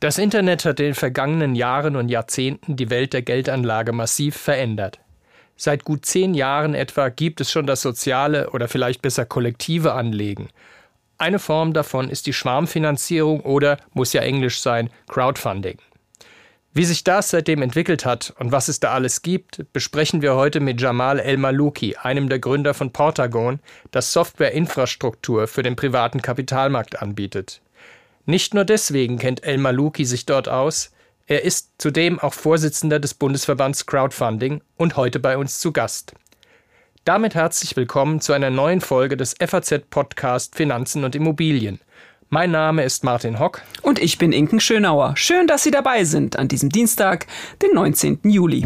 Das Internet hat in den vergangenen Jahren und Jahrzehnten die Welt der Geldanlage massiv verändert. Seit gut zehn Jahren etwa gibt es schon das soziale oder vielleicht besser kollektive Anlegen. Eine Form davon ist die Schwarmfinanzierung oder, muss ja Englisch sein, Crowdfunding. Wie sich das seitdem entwickelt hat und was es da alles gibt, besprechen wir heute mit Jamal El-Malouki, einem der Gründer von Portagon, das Softwareinfrastruktur für den privaten Kapitalmarkt anbietet. Nicht nur deswegen kennt El Malouki sich dort aus, er ist zudem auch Vorsitzender des Bundesverbands Crowdfunding und heute bei uns zu Gast. Damit herzlich willkommen zu einer neuen Folge des FAZ-Podcast Finanzen und Immobilien. Mein Name ist Martin Hock. Und ich bin Inken Schönauer. Schön, dass Sie dabei sind an diesem Dienstag, den 19. Juli.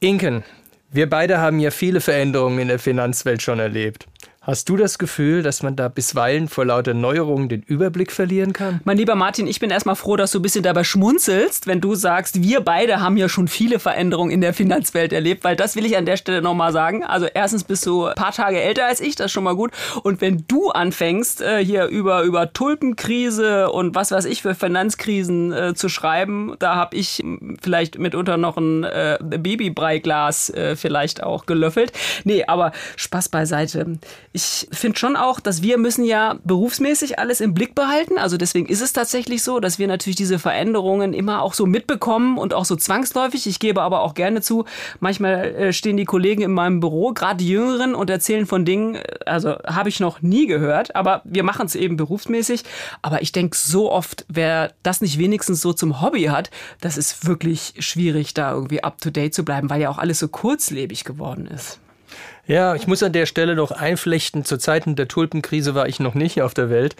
Inken, wir beide haben ja viele Veränderungen in der Finanzwelt schon erlebt. Hast du das Gefühl, dass man da bisweilen vor lauter Neuerungen den Überblick verlieren kann? Mein lieber Martin, ich bin erstmal froh, dass du ein bisschen dabei schmunzelst, wenn du sagst, wir beide haben ja schon viele Veränderungen in der Finanzwelt erlebt, weil das will ich an der Stelle nochmal sagen. Also erstens bist du ein paar Tage älter als ich, das ist schon mal gut. Und wenn du anfängst, äh, hier über, über Tulpenkrise und was weiß ich für Finanzkrisen äh, zu schreiben, da habe ich vielleicht mitunter noch ein äh, Babybreiglas äh, vielleicht auch gelöffelt. Nee, aber Spaß beiseite ich finde schon auch, dass wir müssen ja berufsmäßig alles im Blick behalten. Also deswegen ist es tatsächlich so, dass wir natürlich diese Veränderungen immer auch so mitbekommen und auch so zwangsläufig. Ich gebe aber auch gerne zu, manchmal äh, stehen die Kollegen in meinem Büro, gerade die Jüngeren, und erzählen von Dingen, äh, also habe ich noch nie gehört, aber wir machen es eben berufsmäßig. Aber ich denke so oft, wer das nicht wenigstens so zum Hobby hat, das ist wirklich schwierig, da irgendwie up to date zu bleiben, weil ja auch alles so kurzlebig geworden ist. Ja, ich muss an der Stelle noch einflechten, zu Zeiten der Tulpenkrise war ich noch nicht auf der Welt,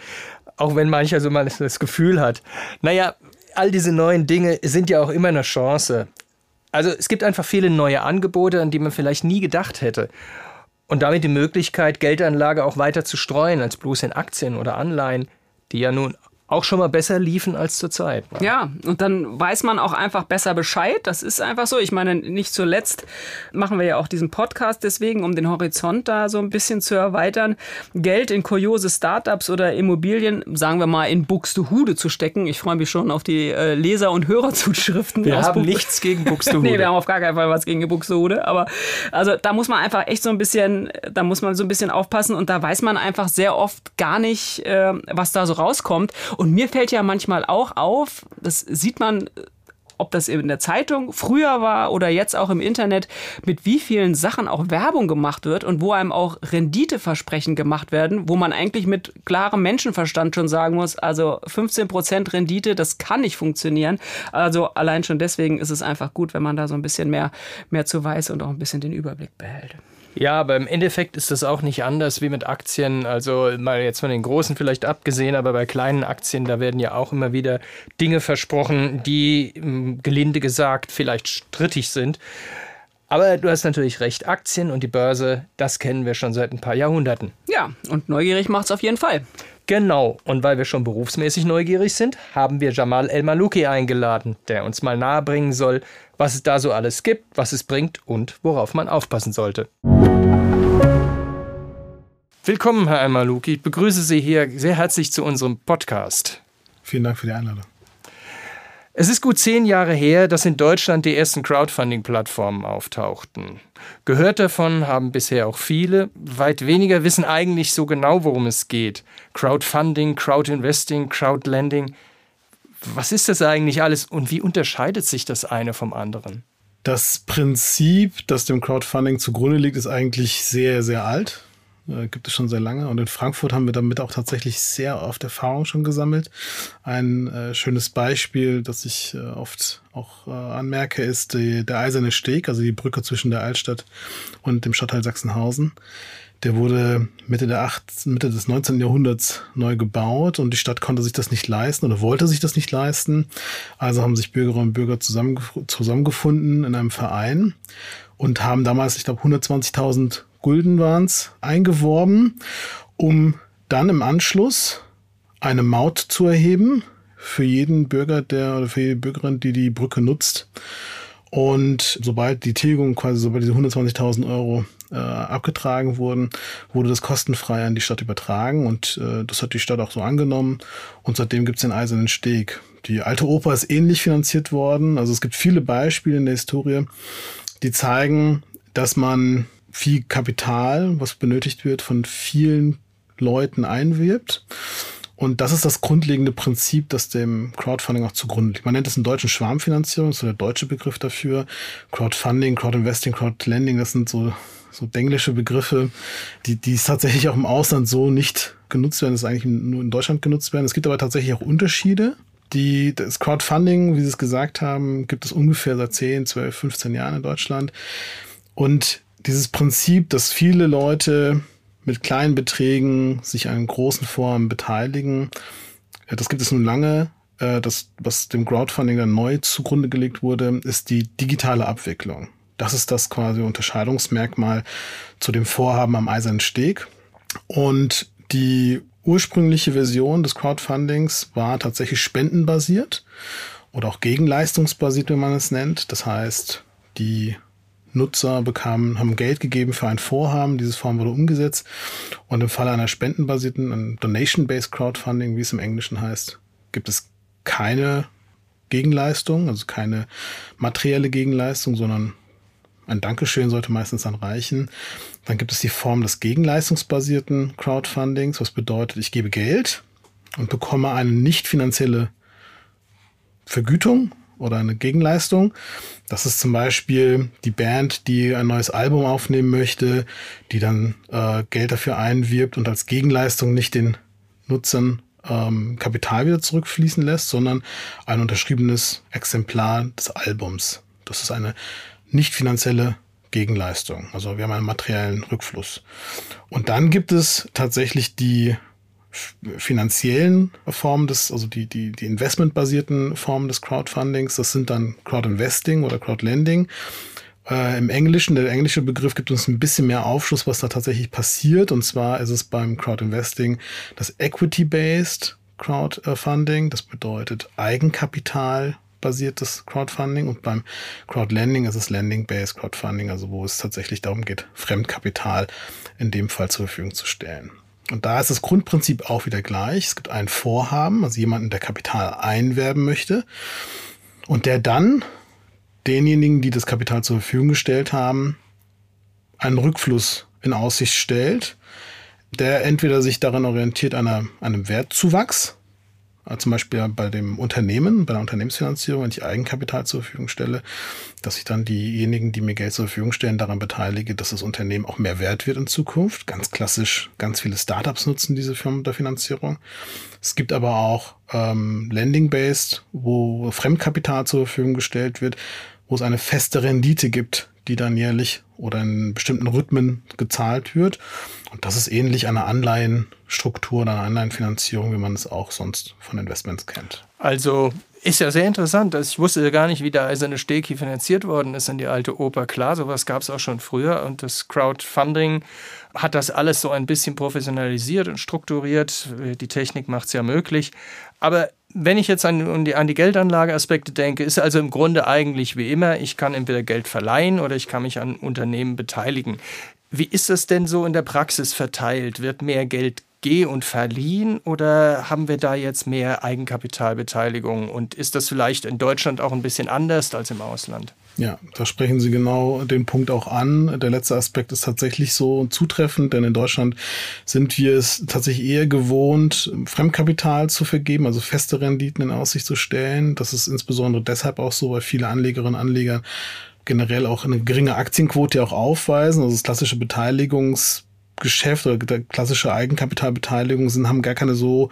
auch wenn mancher so mal das Gefühl hat. Naja, all diese neuen Dinge sind ja auch immer eine Chance. Also es gibt einfach viele neue Angebote, an die man vielleicht nie gedacht hätte. Und damit die Möglichkeit, Geldanlage auch weiter zu streuen als bloß in Aktien oder Anleihen, die ja nun auch schon mal besser liefen als zurzeit. Ja, und dann weiß man auch einfach besser Bescheid. Das ist einfach so. Ich meine, nicht zuletzt machen wir ja auch diesen Podcast deswegen, um den Horizont da so ein bisschen zu erweitern. Geld in kuriose Startups oder Immobilien, sagen wir mal, in Buxtehude zu stecken. Ich freue mich schon auf die äh, Leser- und Hörerzuschriften. Wir haben nichts gegen Buxtehude. nee, wir haben auf gar keinen Fall was gegen Buxtehude. Aber also da muss man einfach echt so ein bisschen, da muss man so ein bisschen aufpassen und da weiß man einfach sehr oft gar nicht, äh, was da so rauskommt. Und mir fällt ja manchmal auch auf, das sieht man ob das in der Zeitung früher war oder jetzt auch im Internet, mit wie vielen Sachen auch Werbung gemacht wird und wo einem auch Renditeversprechen gemacht werden, wo man eigentlich mit klarem Menschenverstand schon sagen muss, also 15 Prozent Rendite, das kann nicht funktionieren. Also allein schon deswegen ist es einfach gut, wenn man da so ein bisschen mehr, mehr zu weiß und auch ein bisschen den Überblick behält. Ja, aber im Endeffekt ist das auch nicht anders wie mit Aktien. Also mal jetzt von den großen vielleicht abgesehen, aber bei kleinen Aktien, da werden ja auch immer wieder Dinge versprochen, die hm, gelinde gesagt vielleicht strittig sind. Aber du hast natürlich recht, Aktien und die Börse, das kennen wir schon seit ein paar Jahrhunderten. Ja, und neugierig macht es auf jeden Fall. Genau, und weil wir schon berufsmäßig neugierig sind, haben wir Jamal El-Malouki eingeladen, der uns mal nahebringen soll, was es da so alles gibt, was es bringt und worauf man aufpassen sollte. Willkommen, Herr El-Malouki. Ich begrüße Sie hier sehr herzlich zu unserem Podcast. Vielen Dank für die Einladung. Es ist gut zehn Jahre her, dass in Deutschland die ersten Crowdfunding-Plattformen auftauchten. Gehört davon haben bisher auch viele. Weit weniger wissen eigentlich so genau, worum es geht. Crowdfunding, Crowdinvesting, Crowdlending. Was ist das eigentlich alles und wie unterscheidet sich das eine vom anderen? Das Prinzip, das dem Crowdfunding zugrunde liegt, ist eigentlich sehr, sehr alt. Äh, gibt es schon sehr lange. Und in Frankfurt haben wir damit auch tatsächlich sehr oft Erfahrung schon gesammelt. Ein äh, schönes Beispiel, das ich äh, oft auch äh, anmerke, ist die, der Eiserne Steg, also die Brücke zwischen der Altstadt und dem Stadtteil Sachsenhausen. Der wurde Mitte, der 8, Mitte des 19. Jahrhunderts neu gebaut und die Stadt konnte sich das nicht leisten oder wollte sich das nicht leisten. Also haben sich Bürgerinnen und Bürger zusammengefunden in einem Verein und haben damals, ich glaube, 120.000 Gulden waren es, eingeworben, um dann im Anschluss eine Maut zu erheben für jeden Bürger, der oder für jede Bürgerin, die die Brücke nutzt. Und sobald die Tilgung quasi, sobald diese 120.000 Euro äh, abgetragen wurden, wurde das kostenfrei an die Stadt übertragen und äh, das hat die Stadt auch so angenommen und seitdem gibt es den Eisernen Steg. Die alte Oper ist ähnlich finanziert worden, also es gibt viele Beispiele in der Historie, die zeigen, dass man viel Kapital, was benötigt wird, von vielen Leuten einwirbt. Und das ist das grundlegende Prinzip, das dem Crowdfunding auch zugrunde liegt. Man nennt es in deutschen Schwarmfinanzierung, das ist so der deutsche Begriff dafür. Crowdfunding, Crowdinvesting, Crowdlending, das sind so, so englische Begriffe, die, die tatsächlich auch im Ausland so nicht genutzt werden, das ist eigentlich nur in Deutschland genutzt werden. Es gibt aber tatsächlich auch Unterschiede. Die, das Crowdfunding, wie Sie es gesagt haben, gibt es ungefähr seit 10, 12, 15 Jahren in Deutschland. Und dieses Prinzip, dass viele Leute mit kleinen Beträgen sich an großen Vorhaben beteiligen. Das gibt es nun lange. Äh, das, was dem Crowdfunding dann neu zugrunde gelegt wurde, ist die digitale Abwicklung. Das ist das quasi Unterscheidungsmerkmal zu dem Vorhaben am Eisernen Steg. Und die ursprüngliche Version des Crowdfundings war tatsächlich spendenbasiert oder auch gegenleistungsbasiert, wenn man es nennt. Das heißt, die Nutzer bekamen, haben Geld gegeben für ein Vorhaben. Dieses Vorhaben wurde umgesetzt. Und im Falle einer spendenbasierten, Donation-Based Crowdfunding, wie es im Englischen heißt, gibt es keine Gegenleistung, also keine materielle Gegenleistung, sondern ein Dankeschön sollte meistens dann reichen. Dann gibt es die Form des gegenleistungsbasierten Crowdfundings, was bedeutet, ich gebe Geld und bekomme eine nicht finanzielle Vergütung oder eine Gegenleistung. Das ist zum Beispiel die Band, die ein neues Album aufnehmen möchte, die dann äh, Geld dafür einwirbt und als Gegenleistung nicht den Nutzern ähm, Kapital wieder zurückfließen lässt, sondern ein unterschriebenes Exemplar des Albums. Das ist eine nicht finanzielle Gegenleistung. Also wir haben einen materiellen Rückfluss. Und dann gibt es tatsächlich die finanziellen Formen des, also die, die, die investmentbasierten Formen des Crowdfundings, das sind dann Crowdinvesting oder Crowdlending. Äh, Im Englischen, der englische Begriff gibt uns ein bisschen mehr Aufschluss, was da tatsächlich passiert. Und zwar ist es beim Crowdinvesting das Equity-Based Crowdfunding. Das bedeutet Eigenkapital basiertes Crowdfunding und beim Crowdlending ist es Lending-Based Crowdfunding, also wo es tatsächlich darum geht, Fremdkapital in dem Fall zur Verfügung zu stellen. Und da ist das Grundprinzip auch wieder gleich. Es gibt ein Vorhaben, also jemanden, der Kapital einwerben möchte und der dann denjenigen, die das Kapital zur Verfügung gestellt haben, einen Rückfluss in Aussicht stellt, der entweder sich daran orientiert, einer, einem Wertzuwachs zum Beispiel bei dem Unternehmen, bei der Unternehmensfinanzierung, wenn ich Eigenkapital zur Verfügung stelle, dass ich dann diejenigen, die mir Geld zur Verfügung stellen, daran beteilige, dass das Unternehmen auch mehr wert wird in Zukunft. Ganz klassisch, ganz viele Startups nutzen diese Firmen der Finanzierung. Es gibt aber auch ähm, Lending-Based, wo Fremdkapital zur Verfügung gestellt wird, wo es eine feste Rendite gibt, die dann jährlich oder in bestimmten Rhythmen gezahlt wird. Und das ist ähnlich einer Anleihenstruktur oder einer Anleihenfinanzierung, wie man es auch sonst von Investments kennt. Also ist ja sehr interessant. Ich wusste gar nicht, wie der Eiserne Steg hier finanziert worden ist in die alte Oper. Klar, sowas gab es auch schon früher. Und das Crowdfunding hat das alles so ein bisschen professionalisiert und strukturiert. Die Technik macht es ja möglich. Aber wenn ich jetzt an, an die, an die Geldanlageaspekte denke, ist also im Grunde eigentlich wie immer, ich kann entweder Geld verleihen oder ich kann mich an Unternehmen beteiligen. Wie ist das denn so in der Praxis verteilt? Wird mehr Geld geh- und verliehen oder haben wir da jetzt mehr Eigenkapitalbeteiligung? Und ist das vielleicht in Deutschland auch ein bisschen anders als im Ausland? Ja, da sprechen Sie genau den Punkt auch an. Der letzte Aspekt ist tatsächlich so zutreffend, denn in Deutschland sind wir es tatsächlich eher gewohnt, Fremdkapital zu vergeben, also feste Renditen in Aussicht zu stellen. Das ist insbesondere deshalb auch so, weil viele Anlegerinnen und Anleger generell auch eine geringe Aktienquote auch aufweisen. Also das klassische Beteiligungs Geschäft oder klassische Eigenkapitalbeteiligung sind, haben gar keine so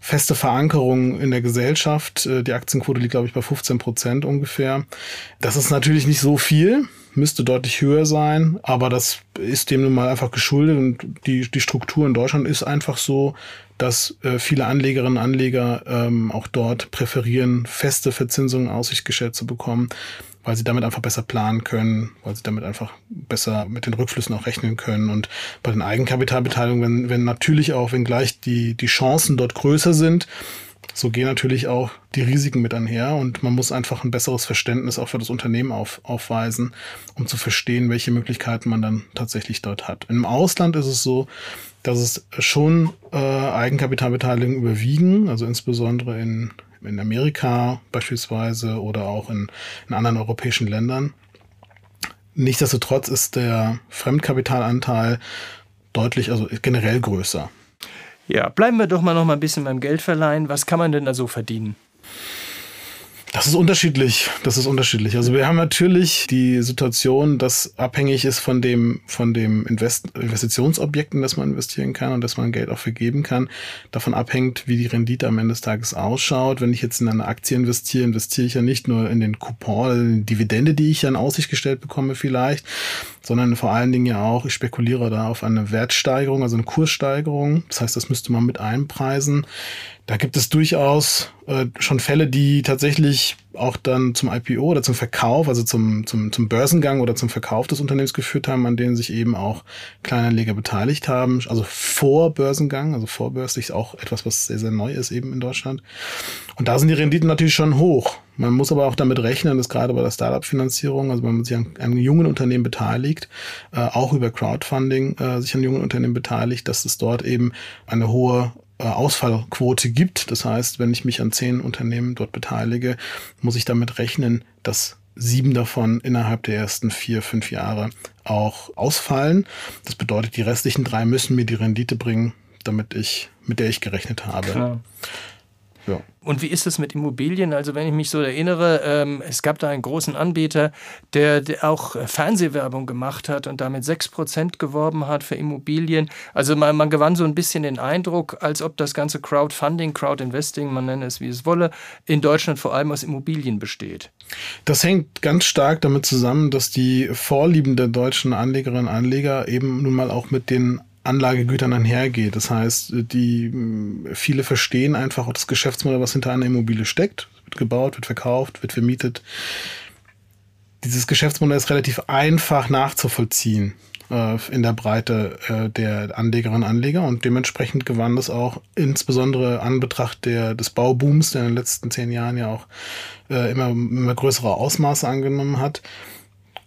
feste Verankerung in der Gesellschaft. Äh, die Aktienquote liegt, glaube ich, bei 15 Prozent ungefähr. Das ist natürlich nicht so viel, müsste deutlich höher sein, aber das ist dem nun mal einfach geschuldet und die, die Struktur in Deutschland ist einfach so, dass äh, viele Anlegerinnen und Anleger ähm, auch dort präferieren, feste Verzinsungen in Aussicht gestellt zu bekommen weil sie damit einfach besser planen können, weil sie damit einfach besser mit den Rückflüssen auch rechnen können. Und bei den Eigenkapitalbeteiligungen, wenn, wenn natürlich auch, wenn gleich die, die Chancen dort größer sind, so gehen natürlich auch die Risiken mit einher und man muss einfach ein besseres Verständnis auch für das Unternehmen auf, aufweisen, um zu verstehen, welche Möglichkeiten man dann tatsächlich dort hat. Im Ausland ist es so, dass es schon äh, Eigenkapitalbeteiligungen überwiegen, also insbesondere in, in Amerika beispielsweise oder auch in, in anderen europäischen Ländern. Nichtsdestotrotz ist der Fremdkapitalanteil deutlich, also generell größer. Ja, bleiben wir doch mal noch mal ein bisschen beim Geldverleihen. Was kann man denn da so verdienen? Das ist unterschiedlich. Das ist unterschiedlich. Also wir haben natürlich die Situation, dass abhängig ist von dem, von dem Invest Investitionsobjekt, in das man investieren kann und dass man Geld auch vergeben kann. Davon abhängt, wie die Rendite am Ende des Tages ausschaut. Wenn ich jetzt in eine Aktie investiere, investiere ich ja nicht nur in den Coupon, in die Dividende, die ich ja in Aussicht gestellt bekomme vielleicht, sondern vor allen Dingen ja auch, ich spekuliere da auf eine Wertsteigerung, also eine Kurssteigerung. Das heißt, das müsste man mit einpreisen. Da gibt es durchaus äh, schon Fälle, die tatsächlich auch dann zum IPO oder zum Verkauf, also zum, zum, zum Börsengang oder zum Verkauf des Unternehmens geführt haben, an denen sich eben auch Kleinanleger beteiligt haben. Also vor Börsengang, also vorbörslich auch etwas, was sehr, sehr neu ist eben in Deutschland. Und da sind die Renditen natürlich schon hoch. Man muss aber auch damit rechnen, dass gerade bei der Startup-Finanzierung, also wenn man sich an, an jungen Unternehmen beteiligt, äh, auch über Crowdfunding äh, sich an jungen Unternehmen beteiligt, dass es dort eben eine hohe Ausfallquote gibt. Das heißt, wenn ich mich an zehn Unternehmen dort beteilige, muss ich damit rechnen, dass sieben davon innerhalb der ersten vier, fünf Jahre auch ausfallen. Das bedeutet, die restlichen drei müssen mir die Rendite bringen, damit ich, mit der ich gerechnet habe. Klar. Ja. Und wie ist es mit Immobilien? Also wenn ich mich so erinnere, ähm, es gab da einen großen Anbieter, der, der auch Fernsehwerbung gemacht hat und damit 6% geworben hat für Immobilien. Also man, man gewann so ein bisschen den Eindruck, als ob das ganze Crowdfunding, Crowdinvesting, man nenne es wie es wolle, in Deutschland vor allem aus Immobilien besteht. Das hängt ganz stark damit zusammen, dass die Vorlieben der deutschen Anlegerinnen und Anleger eben nun mal auch mit den Anlagegütern einhergeht. Das heißt, die viele verstehen einfach auch das Geschäftsmodell, was hinter einer Immobilie steckt. Wird gebaut, wird verkauft, wird vermietet. Dieses Geschäftsmodell ist relativ einfach nachzuvollziehen äh, in der Breite äh, der Anlegerinnen und Anleger und dementsprechend gewann das auch insbesondere an Betracht der, des Baubooms, der in den letzten zehn Jahren ja auch äh, immer, immer größere Ausmaße angenommen hat,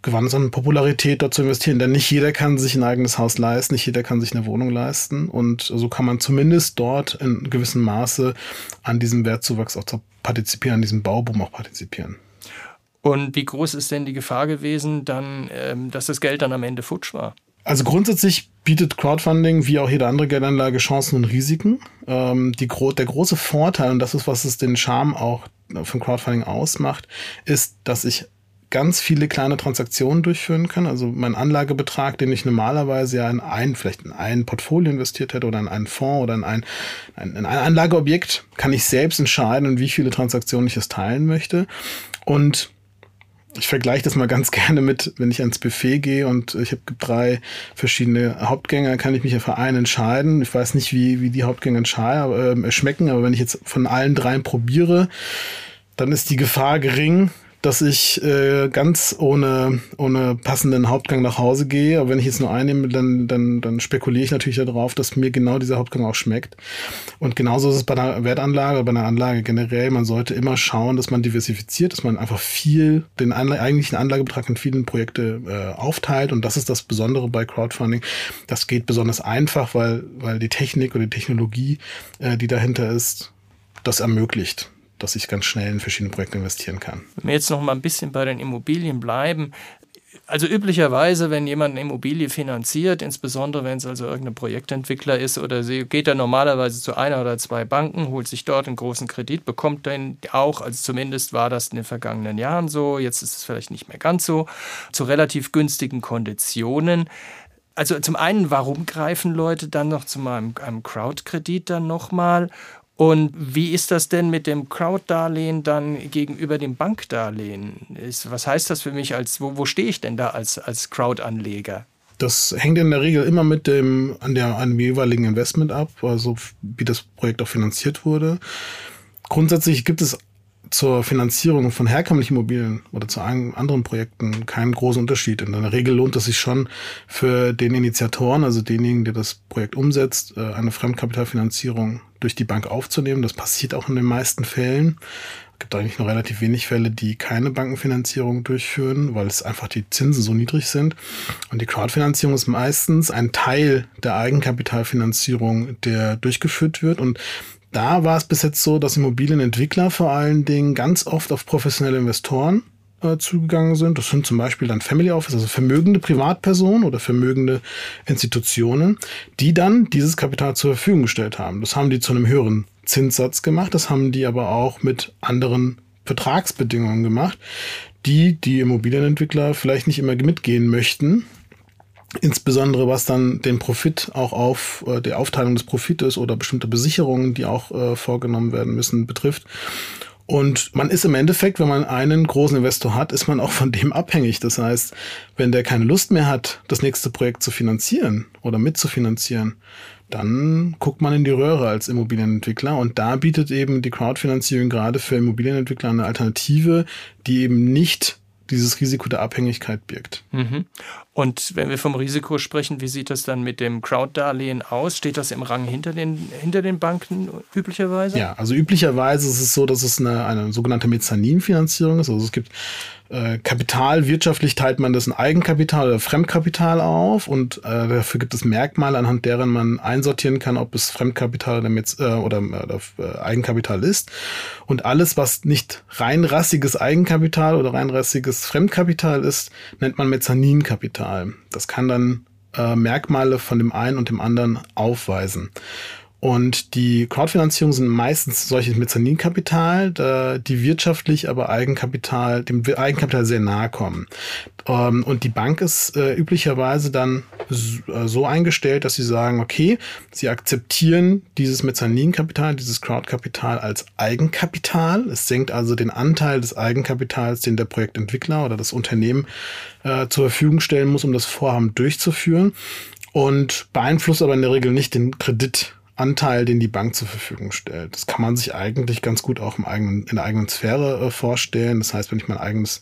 gewann es an Popularität, dort zu investieren. Denn nicht jeder kann sich ein eigenes Haus leisten, nicht jeder kann sich eine Wohnung leisten. Und so kann man zumindest dort in gewissem Maße an diesem Wertzuwachs auch partizipieren, an diesem Bauboom auch partizipieren. Und wie groß ist denn die Gefahr gewesen, dann, ähm, dass das Geld dann am Ende futsch war? Also grundsätzlich bietet Crowdfunding wie auch jede andere Geldanlage Chancen und Risiken. Ähm, die, der große Vorteil, und das ist, was es den Charme auch von Crowdfunding ausmacht, ist, dass ich ganz viele kleine Transaktionen durchführen kann. Also mein Anlagebetrag, den ich normalerweise ja in ein, vielleicht in ein Portfolio investiert hätte oder in einen Fonds oder in ein, in ein Anlageobjekt, kann ich selbst entscheiden, wie viele Transaktionen ich es teilen möchte. Und ich vergleiche das mal ganz gerne mit, wenn ich ans Buffet gehe und ich habe drei verschiedene Hauptgänge, kann ich mich ja für einen entscheiden. Ich weiß nicht, wie, wie die Hauptgänge äh, schmecken, aber wenn ich jetzt von allen dreien probiere, dann ist die Gefahr gering, dass ich äh, ganz ohne, ohne passenden Hauptgang nach Hause gehe. Aber wenn ich jetzt nur einnehme, dann, dann, dann spekuliere ich natürlich darauf, dass mir genau dieser Hauptgang auch schmeckt. Und genauso ist es bei einer Wertanlage, bei einer Anlage generell. Man sollte immer schauen, dass man diversifiziert, dass man einfach viel, den Anla eigentlichen Anlagebetrag in vielen Projekte äh, aufteilt. Und das ist das Besondere bei Crowdfunding. Das geht besonders einfach, weil, weil die Technik oder die Technologie, äh, die dahinter ist, das ermöglicht dass ich ganz schnell in verschiedene Projekte investieren kann. Wenn wir jetzt noch mal ein bisschen bei den Immobilien bleiben, also üblicherweise, wenn jemand eine Immobilie finanziert, insbesondere wenn es also irgendein Projektentwickler ist oder sie, geht er normalerweise zu einer oder zwei Banken, holt sich dort einen großen Kredit, bekommt den auch, also zumindest war das in den vergangenen Jahren so, jetzt ist es vielleicht nicht mehr ganz so, zu relativ günstigen Konditionen. Also zum einen, warum greifen Leute dann noch zu einem Crowdkredit dann nochmal? Und wie ist das denn mit dem Crowd-Darlehen dann gegenüber dem Bankdarlehen? was heißt das für mich als, wo, wo stehe ich denn da als, als Crowd-Anleger? Das hängt in der Regel immer mit dem, an der, an dem jeweiligen Investment ab, also wie das Projekt auch finanziert wurde. Grundsätzlich gibt es zur Finanzierung von herkömmlichen Immobilien oder zu anderen Projekten keinen großen Unterschied. In der Regel lohnt es sich schon für den Initiatoren, also denjenigen, der das Projekt umsetzt, äh, eine Fremdkapitalfinanzierung durch die Bank aufzunehmen. Das passiert auch in den meisten Fällen. Es gibt eigentlich nur relativ wenig Fälle, die keine Bankenfinanzierung durchführen, weil es einfach die Zinsen so niedrig sind. Und die Crowdfinanzierung ist meistens ein Teil der Eigenkapitalfinanzierung, der durchgeführt wird. Und da war es bis jetzt so, dass Immobilienentwickler vor allen Dingen ganz oft auf professionelle Investoren äh, zugegangen sind. Das sind zum Beispiel dann Family Office, also vermögende Privatpersonen oder vermögende Institutionen, die dann dieses Kapital zur Verfügung gestellt haben. Das haben die zu einem höheren Zinssatz gemacht, das haben die aber auch mit anderen Vertragsbedingungen gemacht, die die Immobilienentwickler vielleicht nicht immer mitgehen möchten, Insbesondere was dann den Profit auch auf äh, die Aufteilung des Profites oder bestimmte Besicherungen, die auch äh, vorgenommen werden müssen, betrifft. Und man ist im Endeffekt, wenn man einen großen Investor hat, ist man auch von dem abhängig. Das heißt, wenn der keine Lust mehr hat, das nächste Projekt zu finanzieren oder mitzufinanzieren, dann guckt man in die Röhre als Immobilienentwickler und da bietet eben die Crowdfinanzierung gerade für Immobilienentwickler eine Alternative, die eben nicht dieses Risiko der Abhängigkeit birgt. Mhm. Und wenn wir vom Risiko sprechen, wie sieht das dann mit dem Crowd-Darlehen aus? Steht das im Rang hinter den, hinter den Banken üblicherweise? Ja, also üblicherweise ist es so, dass es eine, eine sogenannte Mezzaninfinanzierung ist. Also es gibt äh, Kapital, wirtschaftlich teilt man das in Eigenkapital oder Fremdkapital auf und äh, dafür gibt es Merkmale, anhand deren man einsortieren kann, ob es Fremdkapital oder, Metz, äh, oder, oder äh, Eigenkapital ist. Und alles, was nicht reinrassiges Eigenkapital oder reinrassiges Fremdkapital ist, nennt man Mezzaninkapital. Das kann dann äh, Merkmale von dem einen und dem anderen aufweisen. Und die Crowdfinanzierung sind meistens solches Mezzaninkapital, die wirtschaftlich aber Eigenkapital, dem Eigenkapital sehr nahe kommen. Ähm, und die Bank ist äh, üblicherweise dann äh, so eingestellt, dass sie sagen, okay, sie akzeptieren dieses Mezzaninkapital, dieses Crowdkapital als Eigenkapital. Es senkt also den Anteil des Eigenkapitals, den der Projektentwickler oder das Unternehmen äh, zur Verfügung stellen muss, um das Vorhaben durchzuführen und beeinflusst aber in der Regel nicht den Kredit Anteil, den die Bank zur Verfügung stellt. Das kann man sich eigentlich ganz gut auch im eigenen, in der eigenen Sphäre äh, vorstellen. Das heißt, wenn ich mein eigenes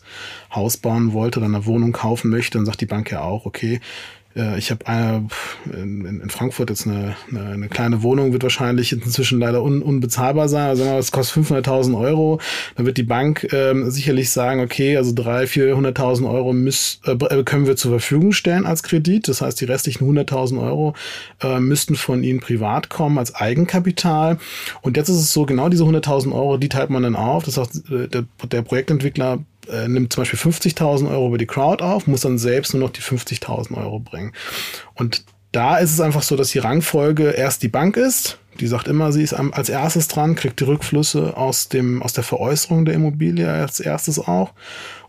Haus bauen wollte oder eine Wohnung kaufen möchte, dann sagt die Bank ja auch, okay, äh, ich habe eine in, in, Frankfurt jetzt eine, eine, eine, kleine Wohnung, wird wahrscheinlich inzwischen leider un, unbezahlbar sein. Also es kostet 500.000 Euro. Dann wird die Bank ähm, sicherlich sagen, okay, also 300.000, 400.000 Euro müß, äh, äh, können wir zur Verfügung stellen als Kredit. Das heißt, die restlichen 100.000 Euro äh, müssten von Ihnen privat kommen als Eigenkapital. Und jetzt ist es so, genau diese 100.000 Euro, die teilt man dann auf. Das heißt, äh, der, der Projektentwickler äh, nimmt zum Beispiel 50.000 Euro über die Crowd auf, muss dann selbst nur noch die 50.000 Euro bringen. Und da ist es einfach so, dass die Rangfolge erst die Bank ist. Die sagt immer, sie ist als erstes dran, kriegt die Rückflüsse aus dem, aus der Veräußerung der Immobilie als erstes auch,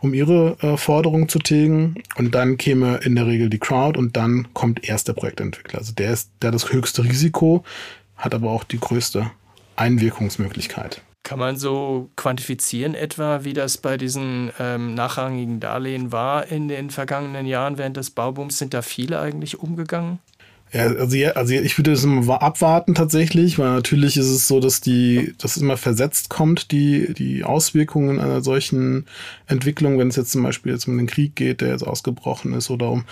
um ihre äh, Forderungen zu tilgen. Und dann käme in der Regel die Crowd und dann kommt erst der Projektentwickler. Also der ist, der das höchste Risiko, hat aber auch die größte Einwirkungsmöglichkeit. Kann man so quantifizieren etwa, wie das bei diesen ähm, nachrangigen Darlehen war in den vergangenen Jahren während des Baubooms? Sind da viele eigentlich umgegangen? Ja, also, also ich würde das immer abwarten tatsächlich, weil natürlich ist es so, dass die, dass immer versetzt kommt, die, die Auswirkungen einer solchen Entwicklung, wenn es jetzt zum Beispiel jetzt um den Krieg geht, der jetzt ausgebrochen ist oder um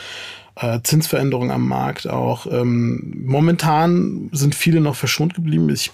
äh, Zinsveränderungen am Markt auch. Ähm, momentan sind viele noch verschont geblieben. Ich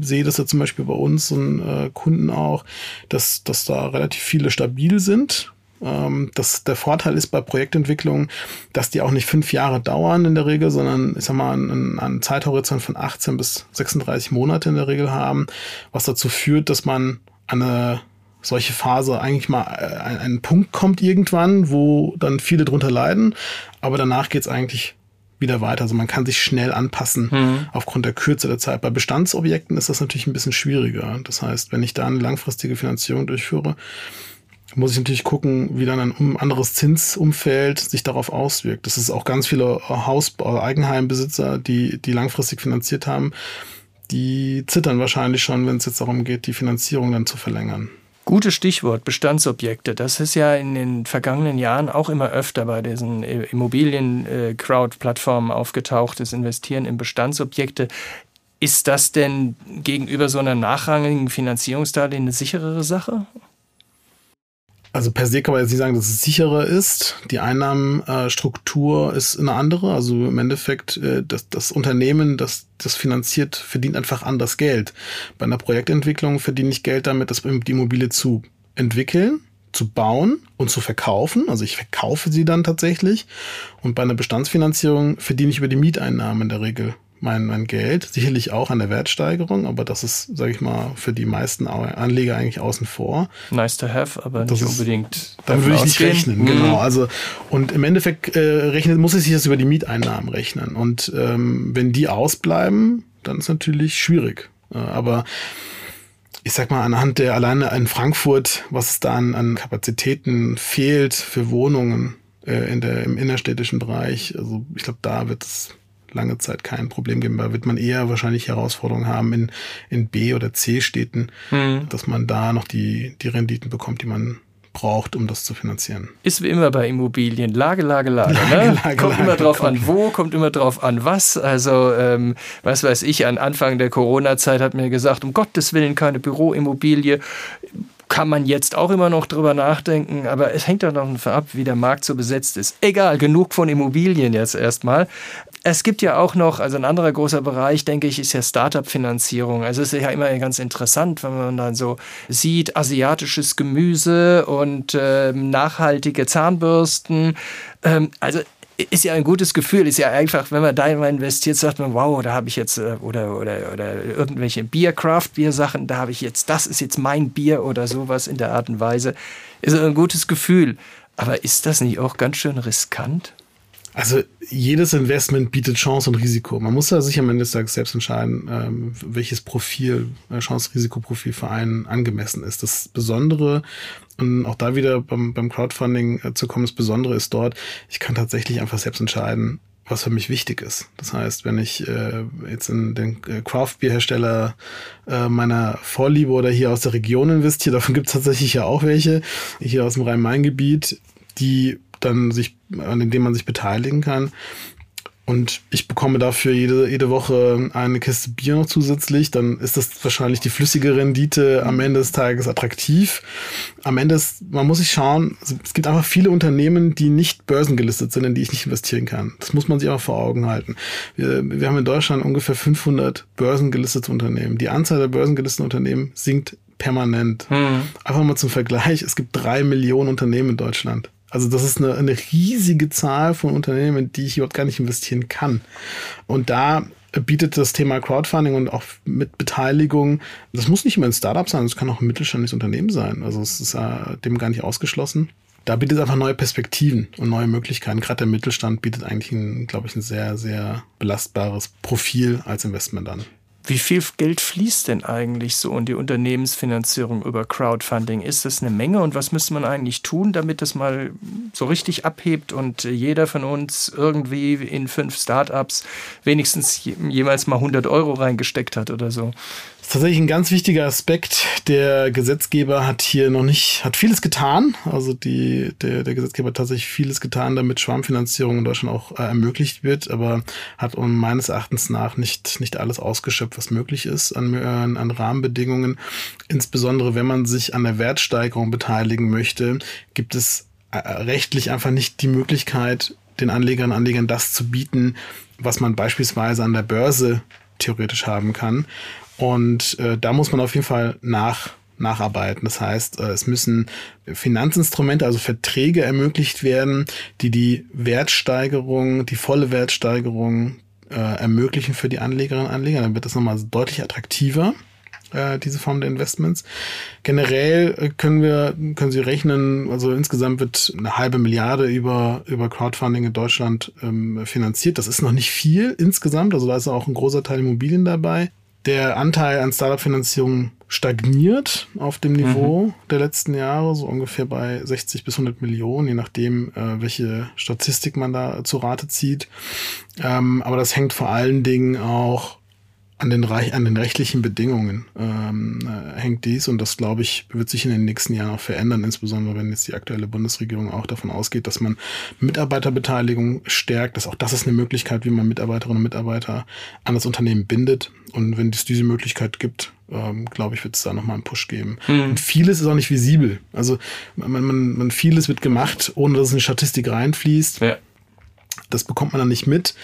sehe das ja zum Beispiel bei uns und äh, Kunden auch, dass, dass da relativ viele stabil sind. Ähm, das, der Vorteil ist bei Projektentwicklungen, dass die auch nicht fünf Jahre dauern in der Regel, sondern ich sag mal einen, einen Zeithorizont von 18 bis 36 Monate in der Regel haben, was dazu führt, dass man eine solche Phase eigentlich mal äh, ein, ein Punkt kommt irgendwann, wo dann viele drunter leiden, aber danach geht's eigentlich wieder weiter. Also man kann sich schnell anpassen mhm. aufgrund der Kürze der Zeit. Bei Bestandsobjekten ist das natürlich ein bisschen schwieriger. Das heißt, wenn ich da eine langfristige Finanzierung durchführe, muss ich natürlich gucken, wie dann ein anderes Zinsumfeld sich darauf auswirkt. Das ist auch ganz viele Haus- oder Eigenheimbesitzer, die, die langfristig finanziert haben, die zittern wahrscheinlich schon, wenn es jetzt darum geht, die Finanzierung dann zu verlängern. Gutes Stichwort, Bestandsobjekte. Das ist ja in den vergangenen Jahren auch immer öfter bei diesen Immobilien-Crowd-Plattformen aufgetaucht, das Investieren in Bestandsobjekte. Ist das denn gegenüber so einer nachrangigen Finanzierungsdarlehen eine sicherere Sache? Also per se kann man jetzt nicht sagen, dass es sicherer ist. Die Einnahmenstruktur ist eine andere. Also im Endeffekt, äh, das, das Unternehmen, das das finanziert, verdient einfach anders Geld. Bei einer Projektentwicklung verdiene ich Geld damit, das die Immobilie zu entwickeln, zu bauen und zu verkaufen. Also ich verkaufe sie dann tatsächlich. Und bei einer Bestandsfinanzierung verdiene ich über die Mieteinnahmen in der Regel mein, mein Geld, sicherlich auch an der Wertsteigerung, aber das ist, sage ich mal, für die meisten Anleger eigentlich außen vor. Nice to have, aber das nicht unbedingt. Dann würde ich nicht rechnen, mhm. genau. Also und im Endeffekt äh, rechnet, muss ich sich das über die Mieteinnahmen rechnen. Und ähm, wenn die ausbleiben, dann ist natürlich schwierig. Äh, aber ich sag mal, anhand der alleine in Frankfurt, was es da an, an Kapazitäten fehlt für Wohnungen äh, in der, im innerstädtischen Bereich, also ich glaube, da wird es lange Zeit kein Problem geben. Da wird man eher wahrscheinlich Herausforderungen haben in, in B- oder C-Städten, mhm. dass man da noch die, die Renditen bekommt, die man braucht, um das zu finanzieren. Ist wie immer bei Immobilien. Lage, Lage, Lage. Lage, ne? Lage kommt Lage, immer drauf an wo, kommt immer drauf an was. Also, ähm, was weiß ich, an Anfang der Corona-Zeit hat mir gesagt, um Gottes Willen keine Büroimmobilie kann man jetzt auch immer noch drüber nachdenken, aber es hängt doch davon ab, wie der Markt so besetzt ist. Egal, genug von Immobilien jetzt erstmal. Es gibt ja auch noch, also ein anderer großer Bereich, denke ich, ist ja Startup-Finanzierung. Also es ist ja immer ganz interessant, wenn man dann so sieht, asiatisches Gemüse und äh, nachhaltige Zahnbürsten. Ähm, also ist ja ein gutes Gefühl, ist ja einfach, wenn man da investiert, sagt man, wow, da habe ich jetzt, äh, oder, oder, oder irgendwelche Bier, Craft-Bier-Sachen, da habe ich jetzt, das ist jetzt mein Bier oder sowas in der Art und Weise. Ist ein gutes Gefühl. Aber ist das nicht auch ganz schön riskant? Also jedes Investment bietet Chance und Risiko. Man muss da sich am Ende des Tages selbst entscheiden, ähm, welches Profil, äh, Chance-Risikoprofil für einen angemessen ist. Das Besondere, und auch da wieder beim, beim Crowdfunding äh, zu kommen, das Besondere ist dort, ich kann tatsächlich einfach selbst entscheiden, was für mich wichtig ist. Das heißt, wenn ich äh, jetzt in den äh, Craft-Bier-Hersteller äh, meiner Vorliebe oder hier aus der Region investiere, davon gibt es tatsächlich ja auch welche, hier aus dem Rhein-Main-Gebiet, die dann sich, an dem man sich beteiligen kann. Und ich bekomme dafür jede, jede Woche eine Kiste Bier noch zusätzlich, dann ist das wahrscheinlich die flüssige Rendite am Ende des Tages attraktiv. Am Ende ist, man muss sich schauen, es gibt einfach viele Unternehmen, die nicht börsengelistet sind, in die ich nicht investieren kann. Das muss man sich auch vor Augen halten. Wir, wir haben in Deutschland ungefähr 500 börsengelistete Unternehmen. Die Anzahl der börsengelisteten Unternehmen sinkt permanent. Hm. Einfach mal zum Vergleich, es gibt drei Millionen Unternehmen in Deutschland. Also das ist eine, eine riesige Zahl von Unternehmen, in die ich überhaupt gar nicht investieren kann. Und da bietet das Thema Crowdfunding und auch mit Beteiligung, das muss nicht immer ein Startup sein, es kann auch ein mittelständisches Unternehmen sein. Also es ist äh, dem gar nicht ausgeschlossen. Da bietet es einfach neue Perspektiven und neue Möglichkeiten. Gerade der Mittelstand bietet eigentlich, glaube ich, ein sehr, sehr belastbares Profil als Investment an. Wie viel Geld fließt denn eigentlich so in die Unternehmensfinanzierung über Crowdfunding? Ist das eine Menge und was müsste man eigentlich tun, damit das mal so richtig abhebt und jeder von uns irgendwie in fünf Startups wenigstens jemals mal 100 Euro reingesteckt hat oder so? Das ist tatsächlich ein ganz wichtiger Aspekt. Der Gesetzgeber hat hier noch nicht, hat vieles getan. Also die, der, der Gesetzgeber hat tatsächlich vieles getan, damit Schwarmfinanzierung in Deutschland auch äh, ermöglicht wird, aber hat um meines Erachtens nach nicht, nicht alles ausgeschöpft, was möglich ist an, an, an Rahmenbedingungen. Insbesondere wenn man sich an der Wertsteigerung beteiligen möchte, gibt es äh, rechtlich einfach nicht die Möglichkeit, den Anlegerinnen und Anlegern das zu bieten, was man beispielsweise an der Börse theoretisch haben kann. Und äh, da muss man auf jeden Fall nach, nacharbeiten. Das heißt, äh, es müssen Finanzinstrumente, also Verträge ermöglicht werden, die die Wertsteigerung, die volle Wertsteigerung äh, ermöglichen für die Anlegerinnen und Anleger. Dann wird das nochmal deutlich attraktiver äh, diese Form der Investments. Generell äh, können wir, können Sie rechnen, also insgesamt wird eine halbe Milliarde über, über Crowdfunding in Deutschland ähm, finanziert. Das ist noch nicht viel insgesamt, also da ist auch ein großer Teil Immobilien dabei. Der Anteil an Startup-Finanzierung stagniert auf dem Niveau mhm. der letzten Jahre, so ungefähr bei 60 bis 100 Millionen, je nachdem, äh, welche Statistik man da zu Rate zieht. Ähm, aber das hängt vor allen Dingen auch an den, an den rechtlichen Bedingungen ähm, äh, hängt dies und das, glaube ich, wird sich in den nächsten Jahren auch verändern, insbesondere wenn jetzt die aktuelle Bundesregierung auch davon ausgeht, dass man Mitarbeiterbeteiligung stärkt. Dass auch das ist eine Möglichkeit, wie man Mitarbeiterinnen und Mitarbeiter an das Unternehmen bindet Und wenn es diese Möglichkeit gibt, ähm, glaube ich, wird es da nochmal einen Push geben. Mhm. Und vieles ist auch nicht visibel. Also man, man, man vieles wird gemacht, ohne dass es in die Statistik reinfließt. Ja. Das bekommt man dann nicht mit.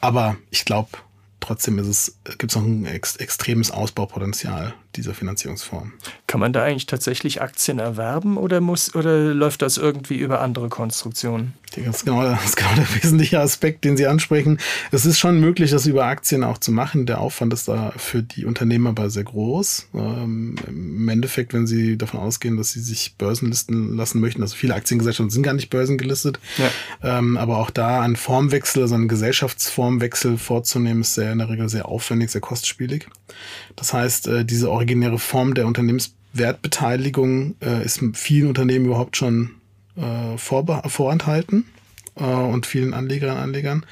Aber ich glaube, trotzdem ist es, gibt es noch ein ex extremes Ausbaupotenzial dieser Finanzierungsform. Kann man da eigentlich tatsächlich Aktien erwerben oder muss oder läuft das irgendwie über andere Konstruktionen? Das ist, genau, das ist genau der wesentliche Aspekt, den Sie ansprechen. Es ist schon möglich, das über Aktien auch zu machen. Der Aufwand ist da für die Unternehmen aber sehr groß. Ähm, Im Endeffekt, wenn Sie davon ausgehen, dass Sie sich börsenlisten lassen möchten, also viele Aktiengesellschaften sind gar nicht börsengelistet, ja. ähm, aber auch da ein Formwechsel, also einen Gesellschaftsformwechsel vorzunehmen, ist sehr in der Regel sehr aufwendig, sehr kostspielig. Das heißt, äh, diese originäre Form der Unternehmenswertbeteiligung äh, ist vielen Unternehmen überhaupt schon äh, vorenthalten und vielen Anlegerinnen und Anlegern.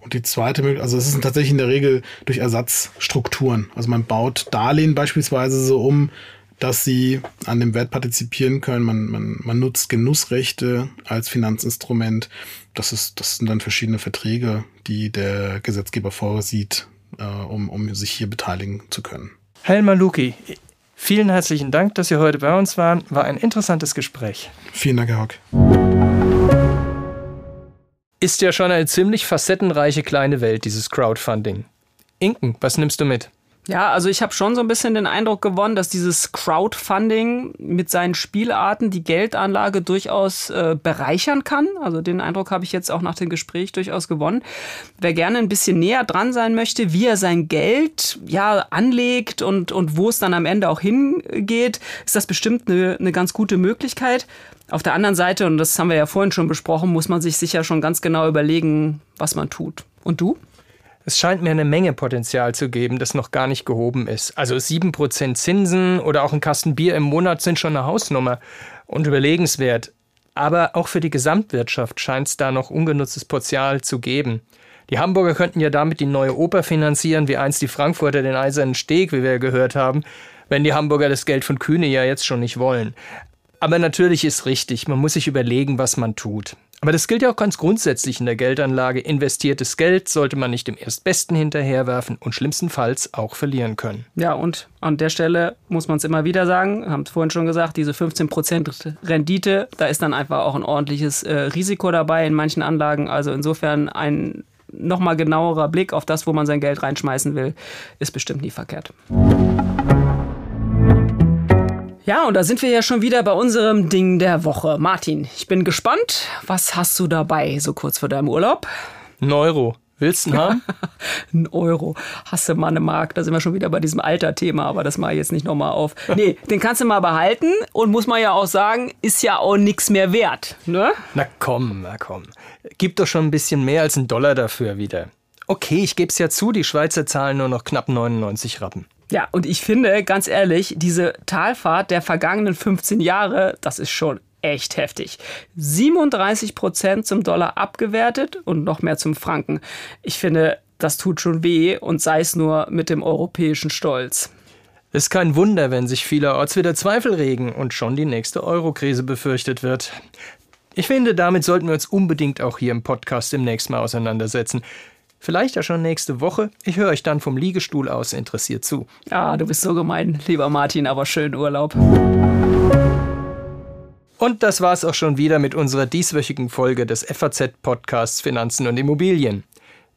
Und die zweite Möglichkeit, also es ist tatsächlich in der Regel durch Ersatzstrukturen. Also man baut Darlehen beispielsweise so um, dass sie an dem Wert partizipieren können. Man, man, man nutzt Genussrechte als Finanzinstrument. Das, ist, das sind dann verschiedene Verträge, die der Gesetzgeber vorsieht, äh, um, um sich hier beteiligen zu können. Helma Luki, vielen herzlichen Dank, dass Sie heute bei uns waren. War ein interessantes Gespräch. Vielen Dank, Herr Hock. Ist ja schon eine ziemlich facettenreiche kleine Welt, dieses Crowdfunding. Inken, was nimmst du mit? Ja, also ich habe schon so ein bisschen den Eindruck gewonnen, dass dieses Crowdfunding mit seinen Spielarten die Geldanlage durchaus äh, bereichern kann. Also den Eindruck habe ich jetzt auch nach dem Gespräch durchaus gewonnen. Wer gerne ein bisschen näher dran sein möchte, wie er sein Geld ja anlegt und, und wo es dann am Ende auch hingeht, ist das bestimmt eine, eine ganz gute Möglichkeit. Auf der anderen Seite, und das haben wir ja vorhin schon besprochen, muss man sich sicher schon ganz genau überlegen, was man tut. Und du? Es scheint mir eine Menge Potenzial zu geben, das noch gar nicht gehoben ist. Also 7% Zinsen oder auch ein Kasten Bier im Monat sind schon eine Hausnummer und überlegenswert. Aber auch für die Gesamtwirtschaft scheint es da noch ungenutztes Potenzial zu geben. Die Hamburger könnten ja damit die neue Oper finanzieren, wie einst die Frankfurter den Eisernen Steg, wie wir gehört haben, wenn die Hamburger das Geld von Kühne ja jetzt schon nicht wollen. Aber natürlich ist richtig, man muss sich überlegen, was man tut. Aber das gilt ja auch ganz grundsätzlich in der Geldanlage. Investiertes Geld sollte man nicht dem Erstbesten hinterherwerfen und schlimmstenfalls auch verlieren können. Ja, und an der Stelle muss man es immer wieder sagen, haben es vorhin schon gesagt, diese 15% Rendite, da ist dann einfach auch ein ordentliches äh, Risiko dabei in manchen Anlagen. Also insofern ein nochmal genauerer Blick auf das, wo man sein Geld reinschmeißen will, ist bestimmt nie verkehrt. Ja, und da sind wir ja schon wieder bei unserem Ding der Woche. Martin, ich bin gespannt. Was hast du dabei, so kurz vor deinem Urlaub? Ein Euro. Willst du haben? ein Euro. Hast du mal eine Mark? Da sind wir schon wieder bei diesem Alter-Thema, aber das mache ich jetzt nicht nochmal auf. Nee, den kannst du mal behalten und muss man ja auch sagen, ist ja auch nichts mehr wert. Ne? Na komm, na komm. Gib doch schon ein bisschen mehr als einen Dollar dafür wieder. Okay, ich gebe es ja zu, die Schweizer zahlen nur noch knapp 99 Rappen. Ja, und ich finde, ganz ehrlich, diese Talfahrt der vergangenen 15 Jahre, das ist schon echt heftig. 37 Prozent zum Dollar abgewertet und noch mehr zum Franken. Ich finde, das tut schon weh und sei es nur mit dem europäischen Stolz. Ist kein Wunder, wenn sich vielerorts wieder Zweifel regen und schon die nächste Eurokrise befürchtet wird. Ich finde, damit sollten wir uns unbedingt auch hier im Podcast demnächst mal auseinandersetzen. Vielleicht ja schon nächste Woche. Ich höre euch dann vom Liegestuhl aus interessiert zu. Ah, du bist so gemein, lieber Martin, aber schönen Urlaub. Und das war's auch schon wieder mit unserer dieswöchigen Folge des FAZ-Podcasts Finanzen und Immobilien.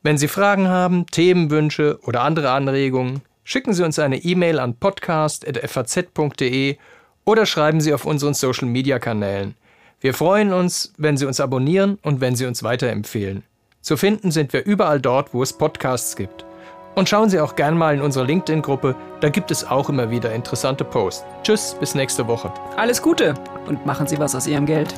Wenn Sie Fragen haben, Themenwünsche oder andere Anregungen, schicken Sie uns eine E-Mail an podcast.faz.de oder schreiben Sie auf unseren Social-Media-Kanälen. Wir freuen uns, wenn Sie uns abonnieren und wenn Sie uns weiterempfehlen. Zu finden sind wir überall dort, wo es Podcasts gibt. Und schauen Sie auch gern mal in unsere LinkedIn-Gruppe, da gibt es auch immer wieder interessante Posts. Tschüss, bis nächste Woche. Alles Gute und machen Sie was aus Ihrem Geld.